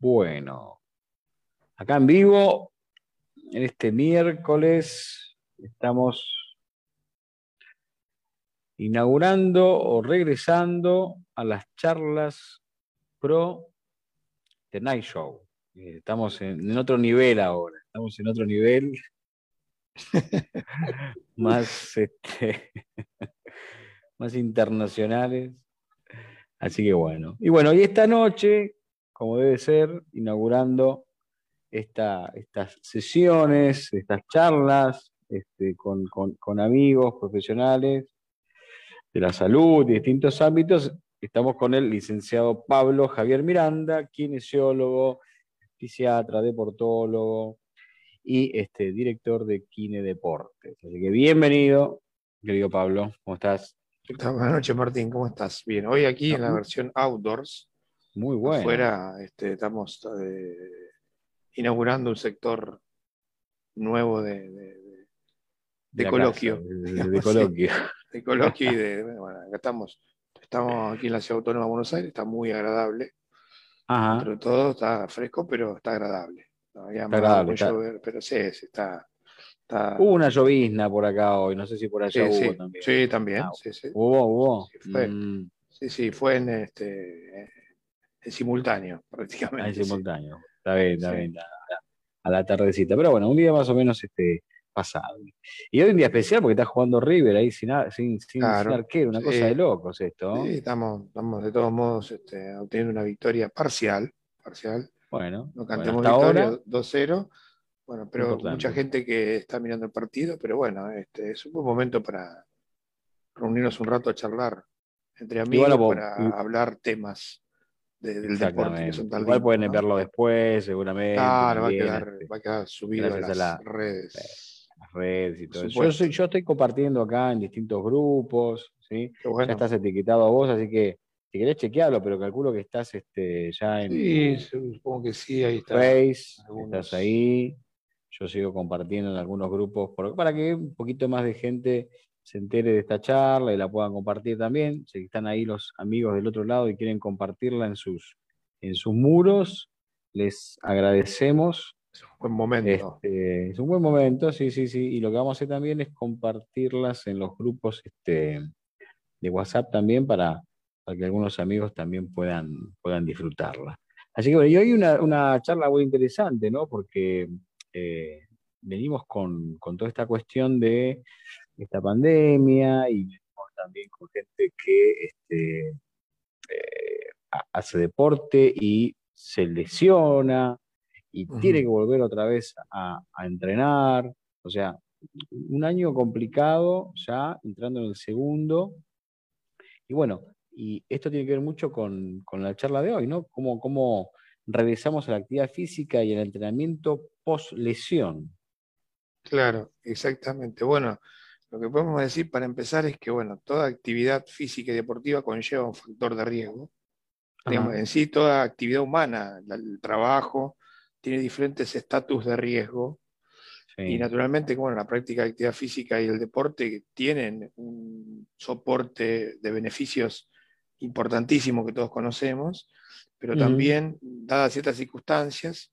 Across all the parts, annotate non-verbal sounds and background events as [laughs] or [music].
Bueno, acá en vivo, en este miércoles, estamos inaugurando o regresando a las charlas pro The Night Show. Eh, estamos en, otro nivel ahora, estamos en otro nivel [laughs] más, este, [laughs] más internacionales. Así que bueno. Y bueno, y esta noche, como debe ser, inaugurando estas sesiones, estas charlas este, con, amigos profesionales de la salud, de distintos ámbitos. Estamos con el licenciado Pablo Javier Miranda, kinesiólogo, fisiatra, deportólogo y este, director de Kine Deportes. Así que bienvenido, querido Pablo, ¿cómo estás? Buenas noches, Martín, ¿cómo estás? Bien, hoy aquí en la versión outdoors, muy bueno. Afuera este, estamos eh, inaugurando un sector nuevo de, coloquio. de, coloquio. [laughs] de coloquio y de. [laughs] Bueno, acá estamos, estamos aquí en la Ciudad Autónoma de Buenos Aires, está muy agradable. Ajá. Dentro todo está fresco, pero está agradable. está agradable. pero sí, está, Hubo una llovizna por acá hoy, no sé si por allá hubo también. Sí, también. Ah, sí, sí. Hubo, hubo. Mm. Sí, sí, fue en este en simultáneo, [laughs] prácticamente. Ah, en simultáneo. Está bien, está bien. A, la tardecita. Pero bueno, un día más o menos este, pasado. Y hoy un día especial porque está jugando River ahí sin, sin, sin, arquero, una cosa de locos esto. Sí, estamos, estamos de todos modos este, obteniendo una victoria parcial. parcial. Bueno, no cantemos victoria 2-0. Bueno, pero mucha gente que está mirando el partido, pero bueno, este, es un buen momento para reunirnos un rato a charlar entre amigos para hablar temas del deporte. Igual pueden verlo después, seguramente. Claro, va a, quedar, este, va a quedar subido a las redes. Las redes y todo eso. Yo, yo, estoy compartiendo acá en distintos grupos, ¿sí? Ya estás etiquetado a vos, así que si querés chequearlo, pero calculo que estás este, ya en. Sí, supongo que sí, ahí está. Face, estás ahí. Yo sigo compartiendo en algunos grupos para que un poquito más de gente se entere de esta charla y la puedan compartir también. Si están ahí los amigos del otro lado y quieren compartirla en sus, en sus muros, les agradecemos. Es un buen momento. Este, es un buen momento, sí, sí, sí. Y lo que vamos a hacer también es compartirlas en los grupos este, de WhatsApp también para, que algunos amigos también puedan, puedan disfrutarla. Así que bueno, y hoy una, una charla muy interesante, ¿no? Porque eh, venimos con, toda esta cuestión de esta pandemia y venimos también con gente que este, eh, hace deporte y se lesiona y tiene que volver otra vez a, entrenar. O sea, un año complicado ya entrando en el segundo. Y bueno, y esto tiene que ver mucho con, la charla de hoy, ¿no? Cómo, cómo regresamos a la actividad física y el entrenamiento post lesión. Claro, exactamente. Bueno, lo que podemos decir para empezar es que bueno, toda actividad física y deportiva conlleva un factor de riesgo. en sí, toda actividad humana, el trabajo, tiene diferentes estatus de riesgo. Y naturalmente, bueno, la práctica de actividad física y el deporte tienen un soporte de beneficios importantísimo que todos conocemos, pero también, dadas ciertas circunstancias,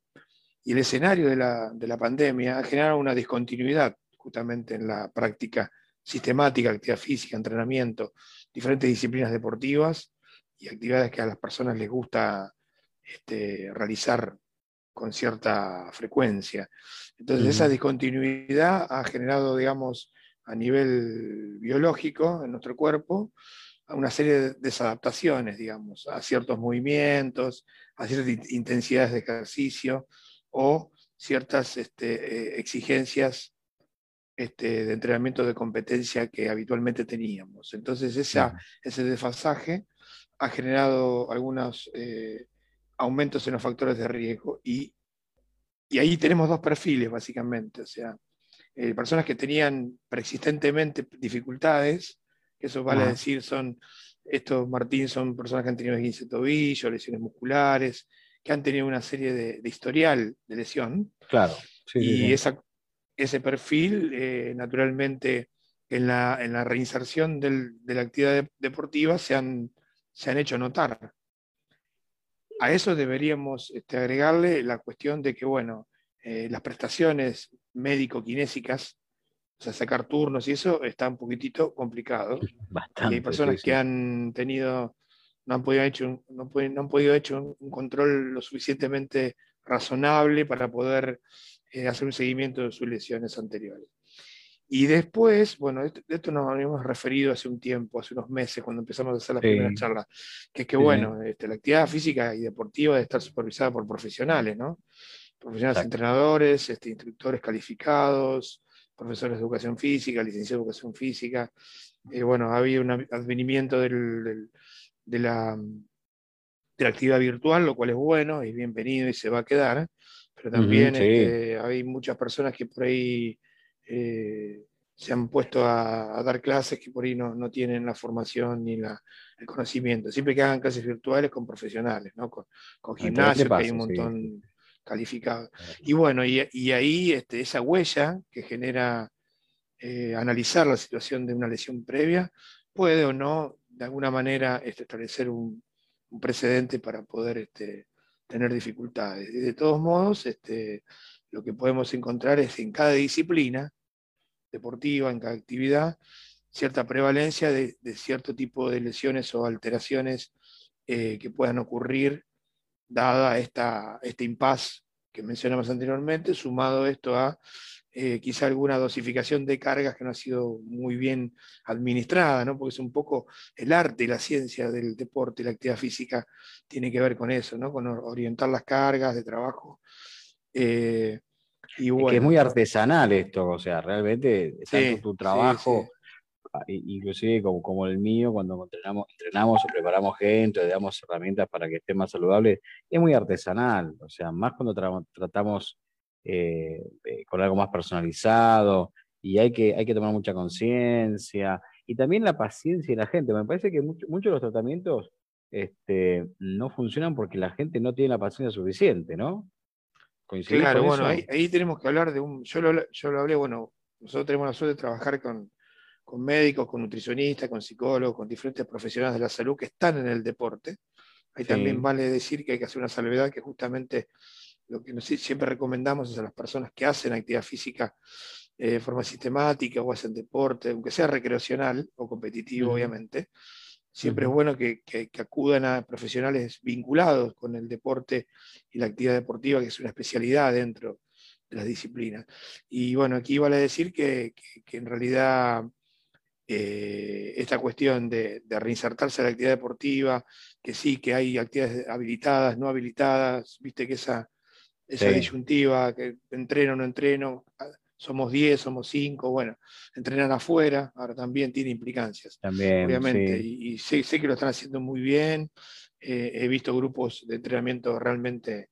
y el escenario de la, de la pandemia ha generado una discontinuidad justamente en la práctica sistemática, actividad física, entrenamiento, diferentes disciplinas deportivas y actividades que a las personas les gusta este, realizar con cierta frecuencia. Entonces, esa discontinuidad ha generado, digamos, a nivel biológico en nuestro cuerpo, una serie de desadaptaciones, digamos, a ciertos movimientos, a ciertas intensidades de ejercicio, o ciertas este, eh, exigencias este, de entrenamiento de competencia que habitualmente teníamos. Entonces ese desfasaje ha generado algunos eh, aumentos en los factores de riesgo y, ahí tenemos dos perfiles básicamente, o sea, eh, personas que tenían preexistentemente dificultades, que eso vale decir son, estos Martín son personas que han tenido 15 tobillos, lesiones musculares, que han tenido una serie de, historial de lesión. Claro. y ese perfil, eh, naturalmente, en la, en la reinserción de la actividad deportiva se han, se han hecho notar. a eso deberíamos este, agregarle la cuestión de que, bueno, eh, las prestaciones médico-kinésicas, o sea, sacar turnos y eso está un poquitito complicado. Bastante, hay personas que han tenido, no han podido hecho, no, no han podido hecho un, control lo suficientemente razonable para poder hacer un seguimiento de sus lesiones anteriores. Y después, bueno, de esto nos habíamos referido hace un tiempo, hace unos meses, cuando empezamos a hacer las primeras charlas, que es que, bueno, este, la actividad física y deportiva debe estar supervisada por profesionales, ¿no? Profesionales entrenadores, este, instructores calificados, profesores de educación física, licenciados de educación física. Eh, bueno, ha habido un advenimiento del, de, la, de la actividad virtual, lo cual es bueno, y bienvenido y se va a quedar, pero también este, hay muchas personas que por ahí eh, se han puesto a, dar clases que por ahí no, tienen la formación ni la, el conocimiento. Siempre que hagan clases virtuales con profesionales, ¿no? con, con gimnasios, que hay un montón calificado. Y bueno, y, ahí este, esa huella que genera eh, analizar la situación de una lesión previa puede o no, de alguna manera, este, establecer un, precedente para poder este, tener dificultades. Y de todos modos, este, lo que podemos encontrar es en cada disciplina deportiva, en cada actividad, cierta prevalencia de, cierto tipo de lesiones o alteraciones eh, que puedan ocurrir dada esta, este impasse que mencionamos anteriormente, sumado esto a eh, quizá alguna dosificación de cargas que no ha sido muy bien administrada, ¿no? porque es un poco el arte y la ciencia del deporte, la actividad física tiene que ver con eso, ¿no? con orientar las cargas de trabajo. Eh, y bueno, es, que es muy artesanal esto, o sea, realmente tu trabajo, ah, inclusive como, como, el mío, cuando entrenamos, entrenamos o preparamos gente, le damos herramientas para que esté más saludable, es muy artesanal, o sea, más cuando tratamos eh, con algo más personalizado y hay que, hay que tomar mucha conciencia y también la paciencia de la gente. Me parece que muchos de los tratamientos este, no funcionan porque la gente no tiene la paciencia suficiente, ¿no? Claro, bueno, ahí, tenemos que hablar de un. Yo lo, yo lo hablé, bueno, nosotros tenemos la suerte de trabajar con, médicos, con nutricionistas, con psicólogos, con diferentes profesionales de la salud que están en el deporte. Ahí también vale decir que hay que hacer una salvedad que justamente lo que siempre recomendamos es a las personas que hacen actividad física eh, de forma sistemática o hacen deporte, aunque sea recreacional o competitivo, obviamente, siempre es bueno que, acudan a profesionales vinculados con el deporte y la actividad deportiva, que es una especialidad dentro de las disciplinas. Y bueno, aquí vale decir que, en realidad eh, esta cuestión de, reinsertarse a la actividad deportiva, que sí, que hay actividades habilitadas, no habilitadas, viste que esa esa disyuntiva, que entreno no entreno, somos 10, somos 5, bueno, entrenan afuera, ahora también tiene implicancias. También, obviamente, y, sé, que lo están haciendo muy bien, eh, he visto grupos de entrenamiento realmente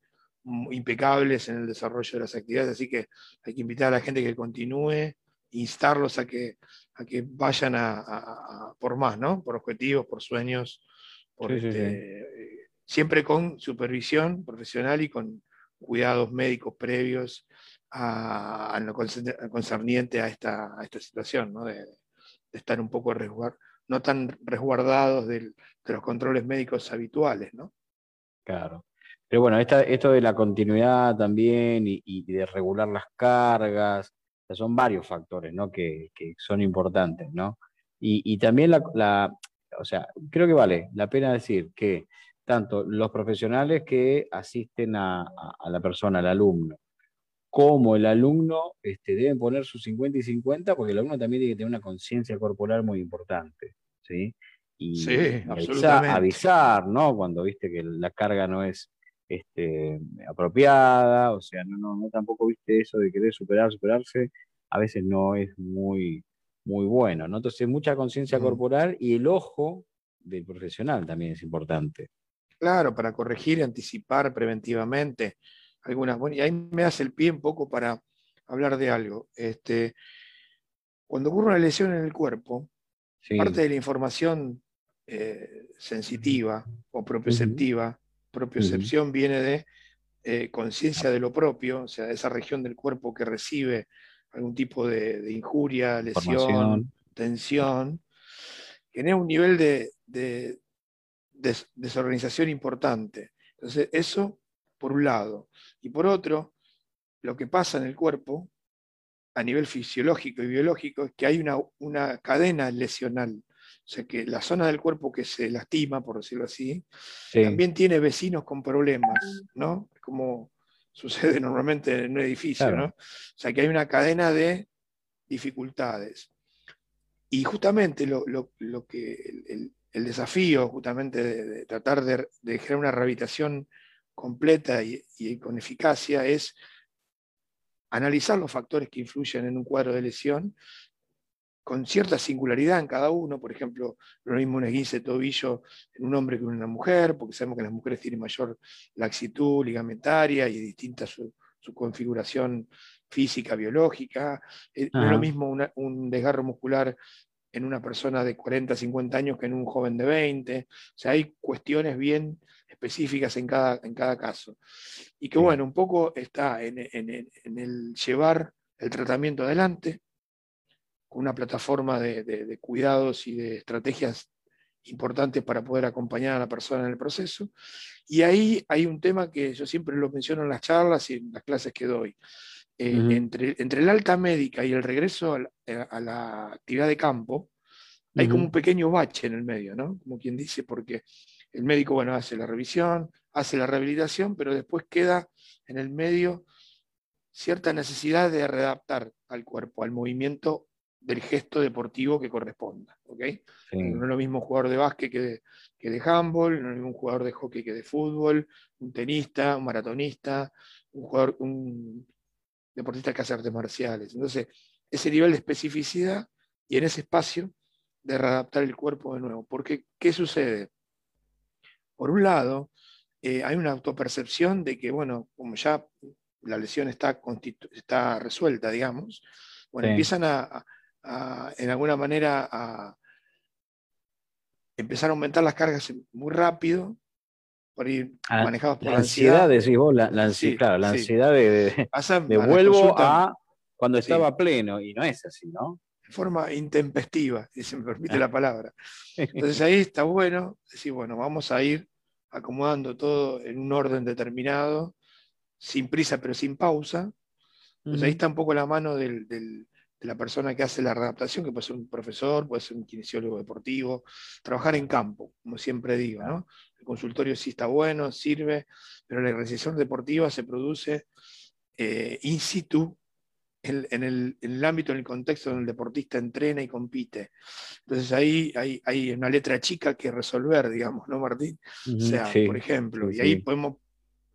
impecables en el desarrollo de las actividades, así que hay que invitar a la gente que continúe, instarlos a que, a que vayan a, por más, ¿no? Por objetivos, por sueños, este, eh, siempre con supervisión profesional y con, cuidados médicos previos a, lo concerniente a esta, esta situación, de, estar un poco resguard, no tan resguardados de los controles médicos habituales. ¿no? Claro. Pero bueno, esto de la continuidad también y, de regular las cargas, son varios factores ¿no? que, son importantes. ¿no? Y, también la, o sea, creo que vale la pena decir que tanto los profesionales que asisten a, la persona, al alumno, como el alumno este, deben poner sus 50 y 50, porque el alumno también tiene que tener una conciencia corporal muy importante. ¿sí? Y avisar, ¿no? Cuando viste que la carga no es este, apropiada, o sea, no, no, no tampoco viste eso de querer superar, superarse, a veces no es muy, muy bueno, ¿no? Entonces, mucha conciencia corporal y el ojo del profesional también es importante. Claro, para corregir y anticipar preventivamente algunas. Bueno, y ahí me hace el pie un poco para hablar de algo. Este, cuando ocurre una lesión en el cuerpo, parte de la información eh, sensitiva o propioceptiva, propiocepción viene de eh, conciencia de lo propio, o sea, esa región del cuerpo que recibe algún tipo de, injuria, lesión, tensión, genera un nivel de, desorganización importante. Entonces, eso por un lado. Y por otro, lo que pasa en el cuerpo a nivel fisiológico y biológico es que hay una, una cadena lesional. O sea que la zona del cuerpo que se lastima, por decirlo así, también tiene vecinos con problemas, ¿no? Como sucede [laughs] normalmente en un edificio, ¿no? O sea que hay una cadena de dificultades. Y justamente lo, que el, desafío justamente de, tratar de, de, generar una rehabilitación completa y, y, con eficacia es analizar los factores que influyen en un cuadro de lesión con cierta singularidad en cada uno, por ejemplo, lo mismo un esguince de tobillo en un hombre que en una mujer, porque sabemos que las mujeres tienen mayor laxitud ligamentaria y distinta su, configuración física, biológica. Eh, no es lo mismo un desgarro muscular en una persona de 40, 50 años que en un joven de 20. O sea, hay cuestiones bien específicas en cada, en cada caso. Y que bueno, un poco está en, el llevar el tratamiento adelante, con una plataforma de, cuidados y de estrategias importantes para poder acompañar a la persona en el proceso. Y ahí hay un tema que yo siempre lo menciono en las charlas y en las clases que doy. Eh, entre, entre el alta médica y el regreso a la, actividad de campo, hay como un pequeño bache en el medio, ¿no? Como quien dice, porque el médico, bueno, hace la revisión, hace la rehabilitación, pero después queda en el medio cierta necesidad de readaptar al cuerpo, al movimiento del gesto deportivo que corresponda. ¿okay? No es lo mismo un jugador de básquet que de, que de handball, no es lo mismo un jugador de hockey que de fútbol, un tenista, un maratonista, un, jugador, un deportista que hace artes marciales. Entonces, ese nivel de especificidad y en ese espacio de readaptar el cuerpo de nuevo. Porque, ¿qué sucede? Por un lado, eh, hay una autopercepción de que, bueno, como ya la lesión está, está resuelta, digamos, bueno, empiezan a, en alguna manera, a empezar a aumentar las cargas muy rápido, por ir manejados por la ansiedad. decís vos, la, claro, la ansiedad de, de, vuelvo a cuando estaba pleno, y no es así, ¿no? De forma intempestiva, [laughs] si se me permite la palabra. [laughs] Entonces ahí está bueno decir, bueno, vamos a ir acomodando todo en un orden determinado, sin prisa pero sin pausa. Entonces ahí está un poco la mano del, de la persona que hace la readaptación, que puede ser un profesor, puede ser un kinesiólogo deportivo, trabajar en campo, como siempre digo, ¿no? El consultorio sí está bueno, sirve, pero la recesión deportiva se produce eh, in situ en, el, ámbito, en el contexto donde el deportista entrena y compite. Entonces ahí hay, una letra chica que resolver, digamos, ¿no, Martín? o sea, por ejemplo, y ahí podemos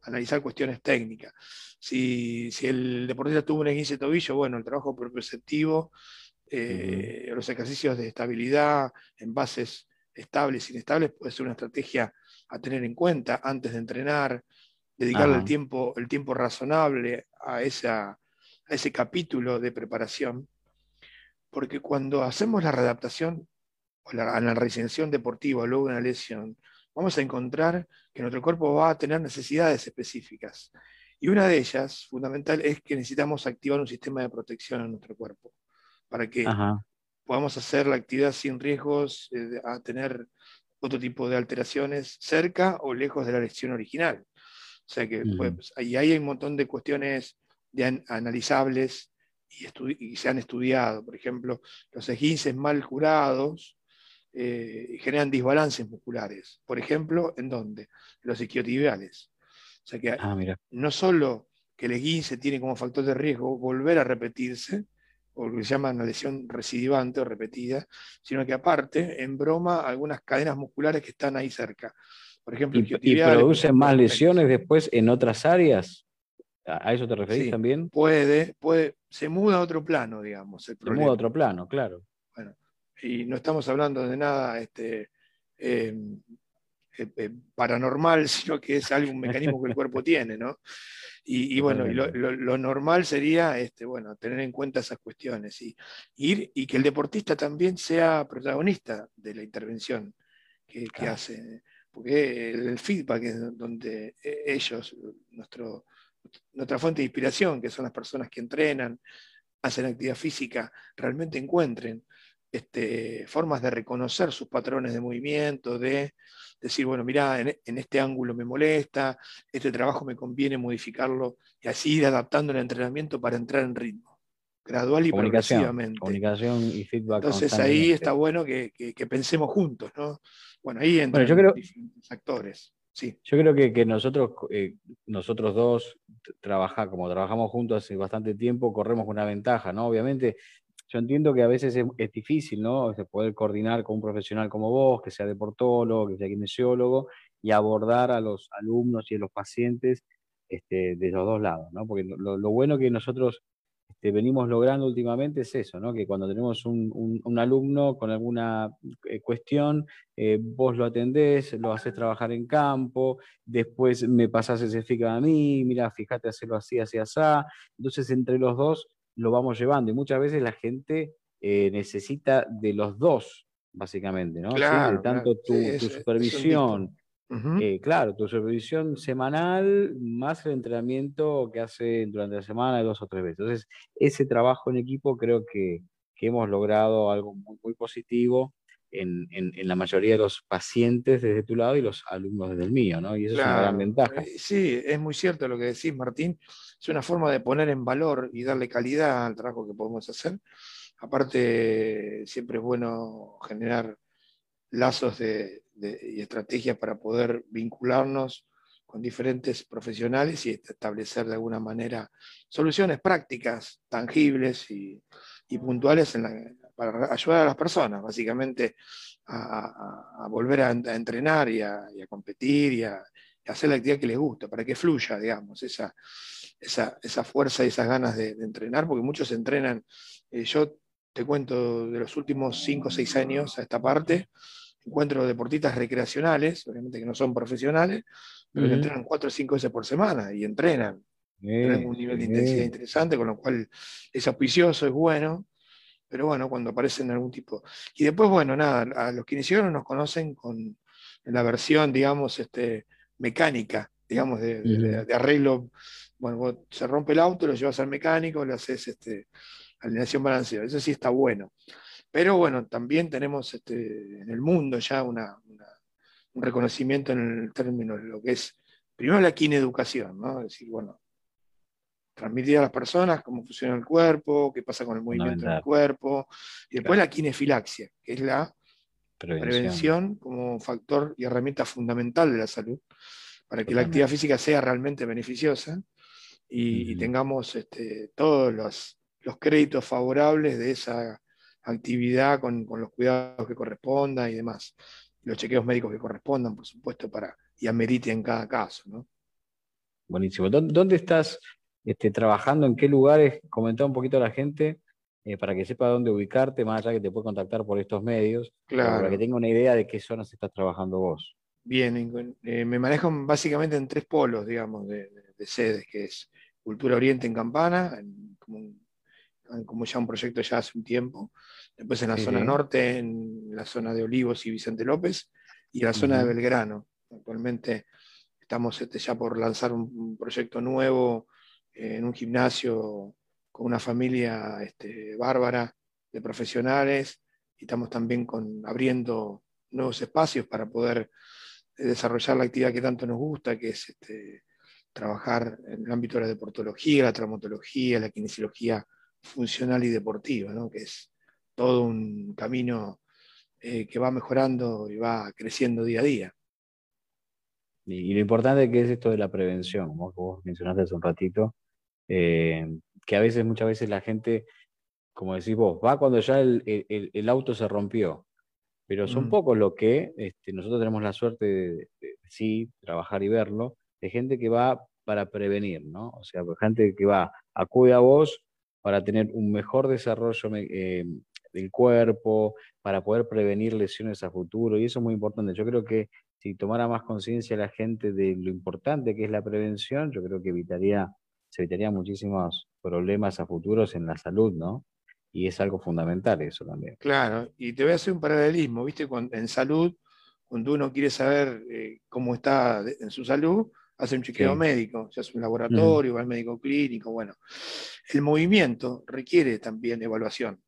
analizar cuestiones técnicas. Si, el deportista tuvo un esguince de tobillo, bueno, el trabajo perceptivo, eh, los ejercicios de estabilidad en bases estables, inestables, puede ser una estrategia a tener en cuenta antes de entrenar, dedicarle el tiempo, el tiempo razonable a, esa, a ese capítulo de preparación, porque cuando hacemos la readaptación o la, realización deportiva luego de una lesión, vamos a encontrar que nuestro cuerpo va a tener necesidades específicas. Y una de ellas, fundamental, es que necesitamos activar un sistema de protección en nuestro cuerpo para que podamos hacer la actividad sin riesgos eh, a tener otro tipo de alteraciones cerca o lejos de la lesión original. O sea que pues, ahí hay un montón de cuestiones analizables y, se han estudiado. Por ejemplo, los esguinces mal curados eh, generan desbalances musculares. Por ejemplo, ¿en dónde? Los isquiotibiales. O sea que ah, no solo que el esguince tiene como factor de riesgo volver a repetirse, o lo que se llama una lesión recidivante o repetida, sino que aparte, en broma, algunas cadenas musculares que están ahí cerca. Por ejemplo, ¿Y, ¿y producen más lesiones después en otras áreas? ¿A eso te referís también? Puede, puede, se muda a otro plano, digamos. se muda a otro plano, claro. Bueno, y no estamos hablando de nada este, eh, eh, eh, paranormal, [laughs] sino que es algún mecanismo que el cuerpo tiene, ¿no? Y, [laughs] bueno, lo, normal sería este, bueno, tener en cuenta esas cuestiones y, ir, y que el deportista también sea protagonista de la intervención que, hace. Porque el, feedback es donde eh, ellos, nuestro, nuestra fuente de inspiración, que son las personas que entrenan, hacen actividad física, realmente encuentren este, formas de reconocer sus patrones de movimiento, de decir, bueno, mira, en, este ángulo me molesta, este trabajo me conviene modificarlo y así ir adaptando el entrenamiento para entrar en ritmo, gradual y progresivamente. Comunicación y feedback. Entonces ahí está bueno que, pensemos juntos, ¿no? Bueno, ahí entran diferentes actores. Sí. Yo creo que, nosotros, eh, nosotros dos, trabaja, como trabajamos juntos hace bastante tiempo, corremos una ventaja, ¿no? Obviamente yo entiendo que a veces es, difícil, ¿no? poder coordinar con un profesional como vos, que sea deportólogo, que sea kinesiólogo, y abordar a los alumnos y a los pacientes este, de los dos lados, ¿no? Porque lo, bueno que nosotros este, venimos logrando últimamente es eso, ¿no? Que cuando tenemos un, alumno con alguna eh, cuestión, eh, vos lo atendés, lo haces trabajar en campo, después me pasás ese feedback a mí, mira, fíjate hacerlo así, así, así. Entonces, entre los dos lo vamos llevando. Y muchas veces la gente eh, necesita de los dos, básicamente, ¿no? De tanto tu, supervisión, eh, claro, tu supervisión semanal más el entrenamiento que hace durante la semana dos o tres veces. Entonces, ese trabajo en equipo creo que, hemos logrado algo muy, muy positivo en, la mayoría de los pacientes desde tu lado y los alumnos desde el mío, ¿no? Y eso es una gran ventaja. Eh, sí, es muy cierto lo que decís, Martín. Es una forma de poner en valor y darle calidad al trabajo que podemos hacer. Aparte, siempre es bueno generar lazos y estrategias para poder vincularnos con diferentes profesionales y establecer de alguna manera soluciones prácticas, tangibles y, puntuales para ayudar a las personas, básicamente a, volver a, entrenar y a, competir y a, hacer la actividad que les gusta, para que fluya, digamos, esa, esa, fuerza y esas ganas de, entrenar, porque muchos entrenan. Eh, yo te cuento de los últimos 5 o 6 años a esta parte, encuentro deportistas recreacionales, obviamente que no son profesionales, pero que entrenan 4 o 5 veces por semana y entrenan. Tienen un nivel de intensidad interesante, con lo cual es auspicioso, es bueno, pero bueno, cuando aparecen algún tipo. Y después, bueno, nada, a los kinesiólogos nos conocen con la versión, digamos, este, mecánica, digamos, de, arreglo. Bueno, se rompe el auto, lo llevas al mecánico, le haces este, alineación balanceada. Eso sí está bueno. Pero bueno, también tenemos este, en el mundo ya una, un reconocimiento en el término de lo que es, primero la kineducación, ¿no? Es decir, bueno, transmitir a las personas cómo funciona el cuerpo, qué pasa con el movimiento del cuerpo, y después la kinefilaxia, que es la prevención. como factor y herramienta fundamental de la salud, para que la actividad física sea realmente beneficiosa y, tengamos este, todos los, créditos favorables de esa actividad con, los cuidados que correspondan y demás, los chequeos médicos que correspondan, por supuesto, para y amerite en cada caso. ¿no? Buenísimo. ¿Dónde estás este, trabajando? ¿En qué lugares? Comentá un poquito a la gente eh, para que sepa dónde ubicarte, más allá que te puede contactar por estos medios, para que tenga una idea de qué zonas estás trabajando vos. Bien, eh, me manejo básicamente en tres polos, digamos, de, sedes, que es Cultura Oriente en Campana, como, ya un proyecto ya hace un tiempo, después en la zona norte, en la zona de Olivos y Vicente López, y la zona de Belgrano. Actualmente estamos este, ya por lanzar un, proyecto nuevo en un gimnasio con una familia este, bárbara de profesionales, y estamos también con, abriendo nuevos espacios para poder desarrollar la actividad que tanto nos gusta, que es este, trabajar en el ámbito de la deportología, la traumatología, la kinesiología funcional y deportiva, que es todo un camino eh, que va mejorando y va creciendo día a día. Y, lo importante que es esto de la prevención, como vos mencionaste hace un ratito, eh, que a veces, muchas veces la gente, como decís vos, va cuando ya el auto se rompió, pero son mm. pocos los que este, nosotros tenemos la suerte de, sí trabajar y verlo, de gente que va para prevenir, ¿no? O sea, gente que va, acude a vos para tener un mejor desarrollo eh, del cuerpo, para poder prevenir lesiones a futuro, y eso es muy importante. Yo creo que si tomara más conciencia la gente de lo importante que es la prevención, yo creo que evitaría, se evitaría muchísimos problemas a futuros en la salud, ¿no? Y es algo fundamental eso también. Claro, y te voy a hacer un paralelismo, ¿viste? en salud, cuando uno quiere saber eh, cómo está en su salud, hace un chequeo médico, se hace un laboratorio, va al médico clínico, bueno. El movimiento requiere también evaluación.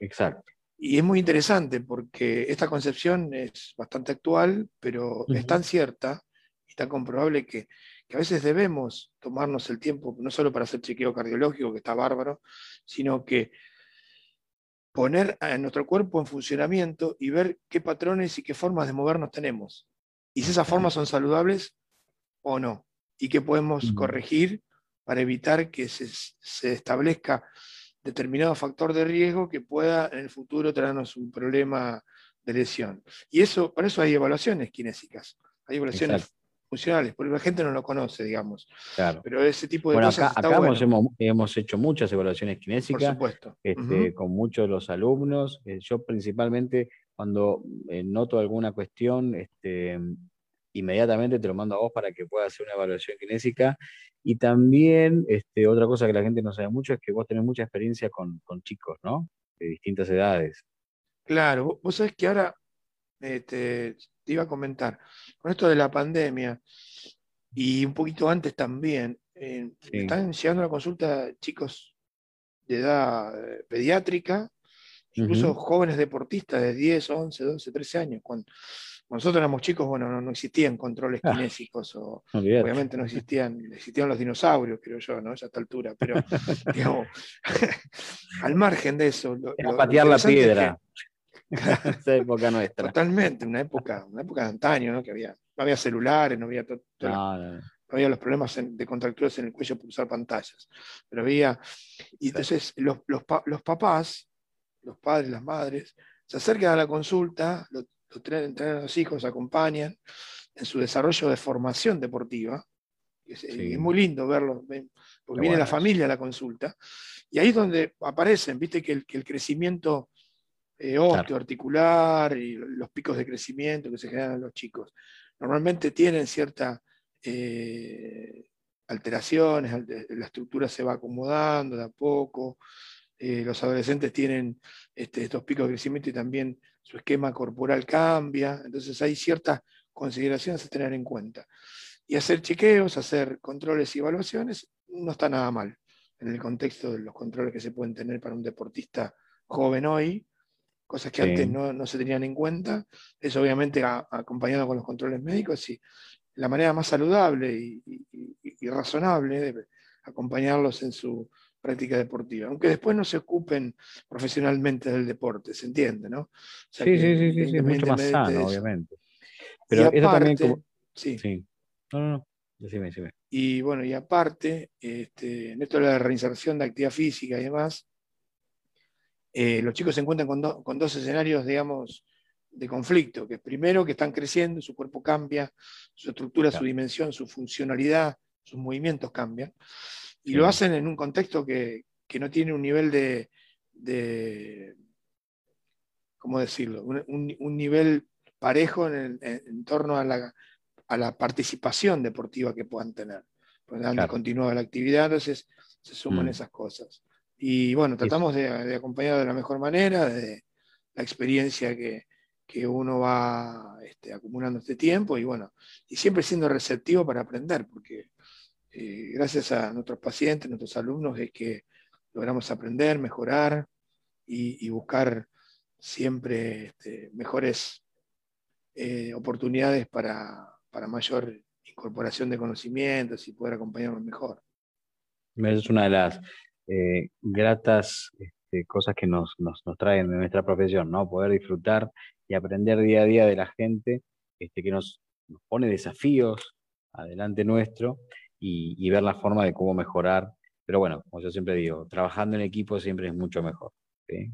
Exacto. y es muy interesante porque esta concepción es bastante actual, pero es tan cierta y tan comprobable que, que, a veces debemos tomarnos el tiempo, no solo para hacer chequeo cardiológico, que está bárbaro, sino que poner a nuestro cuerpo en funcionamiento y ver qué patrones y qué formas de movernos tenemos. Y si esas formas son saludables o no. Y qué podemos corregir para evitar que se, se establezca determinado factor de riesgo que pueda en el futuro traernos un problema de lesión. Y eso, para eso hay evaluaciones kinésicas, hay evaluaciones funcionales, porque la gente no lo conoce, digamos. Claro. Pero ese tipo de bueno, cosas. Acá, hemos, hemos, hecho muchas evaluaciones kinésicas Por este, con muchos de los alumnos. Eh, yo principalmente cuando eh, noto alguna cuestión, este, inmediatamente te lo mando a vos para que puedas hacer una evaluación kinésica y también, este, otra cosa que la gente no sabe mucho es que vos tenés mucha experiencia con, chicos, ¿no? De distintas edades. Claro, vos sabés que ahora este, te iba a comentar, con esto de la pandemia y un poquito antes también, eh, están llegando a la consulta chicos de edad eh, pediátrica, incluso jóvenes deportistas de 10, 11, 12, 13 años, con, nosotros éramos chicos, bueno, no, existían controles ah, kinésicos, o, [laughs] obviamente no existían, existían los dinosaurios, creo yo, ¿no? A esta altura, pero [laughs] digamos, [laughs] al margen de eso. Era patear la piedra. [laughs] Esa época nuestra. Totalmente, una época, una época de antaño, ¿no? Que había, no había celulares, no había, no, había los problemas de contracturas en el cuello por usar pantallas. Pero había. Y entonces los, los, los papás, los padres, las madres, se acercan a la consulta, los, los hijos acompañan en su desarrollo de formación deportiva. Es, muy lindo verlo, porque viene la familia a la consulta. Y ahí es donde aparecen, viste que el, crecimiento eh, articular y los picos de crecimiento que se generan en los chicos, normalmente tienen cierta eh, alteraciones, la estructura se va acomodando de a poco, eh, los adolescentes tienen este, estos picos de crecimiento y también su esquema corporal cambia, entonces hay ciertas consideraciones a tener en cuenta. Y hacer chequeos, hacer controles y evaluaciones no está nada mal en el contexto de los controles que se pueden tener para un deportista joven hoy, cosas que antes no, se tenían en cuenta. Eso obviamente acompañado con los controles médicos y la manera más saludable y, y razonable de acompañarlos en su práctica deportiva, aunque después no se ocupen profesionalmente del deporte, ¿se entiende? ¿no? sí, sí, sí, sí, es mucho más sano, obviamente. Pero eso también como... Sí. sí. No, no, no. Decime, decime. Y bueno, y aparte, este, en esto de la reinserción de actividad física y demás, eh, los chicos se encuentran con, con, dos escenarios, digamos, de conflicto, que primero que están creciendo, su cuerpo cambia, su estructura, su dimensión, su funcionalidad, sus movimientos cambian. Y lo hacen en un contexto que, no tiene un nivel de, ¿cómo decirlo? Un, nivel parejo en, torno a la, a la, participación deportiva que puedan tener. Pues han continuado la actividad, entonces se suman mm. esas cosas. Y bueno, tratamos de, acompañar de la mejor manera, de la experiencia que, uno va este, acumulando este tiempo y bueno, y siempre siendo receptivo para aprender, porque eh, gracias a nuestros pacientes, nuestros alumnos, es que logramos aprender, mejorar y, buscar siempre este, mejores eh, oportunidades para, mayor incorporación de conocimientos y poder acompañarnos mejor. Es una de las eh, gratas este, cosas que nos, traen en nuestra profesión, ¿no? Poder disfrutar y aprender día a día de la gente este, que nos, nos pone desafíos adelante nuestro y, ver la forma de cómo mejorar. Pero bueno, como yo siempre digo, trabajando en equipo siempre es mucho mejor.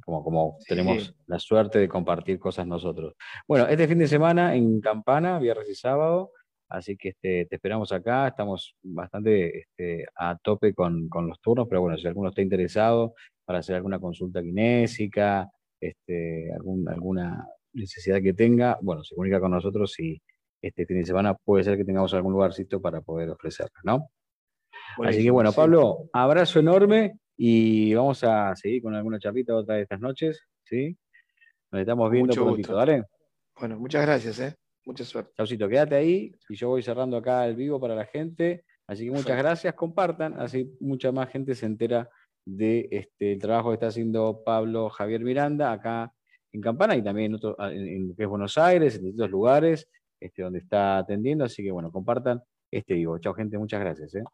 Como, como tenemos la suerte de compartir cosas nosotros. Bueno, este fin de semana en Campana, viernes y sábado, así que este, te esperamos acá, estamos bastante este, a tope con, con, los turnos, pero bueno, si alguno está interesado para hacer alguna consulta kinésica, este, algún, alguna necesidad que tenga, bueno, se comunica con nosotros y este fin de semana puede ser que tengamos algún lugarcito para poder ofrecerla, ¿no? Así que bueno, Pablo, abrazo enorme y vamos a seguir con alguna chapita otra de estas noches, ¿sí? Nos estamos viendo Mucho prontito, ¿dale? Bueno, muchas gracias, ¿eh? Mucha suerte. Chaucito, quédate ahí y yo voy cerrando acá el vivo para la gente. Así que muchas gracias, compartan, así mucha más gente se entera de este, el trabajo que está haciendo Pablo Javier Miranda acá en Campana y también en, ah, en, que es Buenos Aires, en distintos lugares este, donde está atendiendo. Así que bueno, compartan este vivo. Chao, gente, muchas gracias. ¿eh?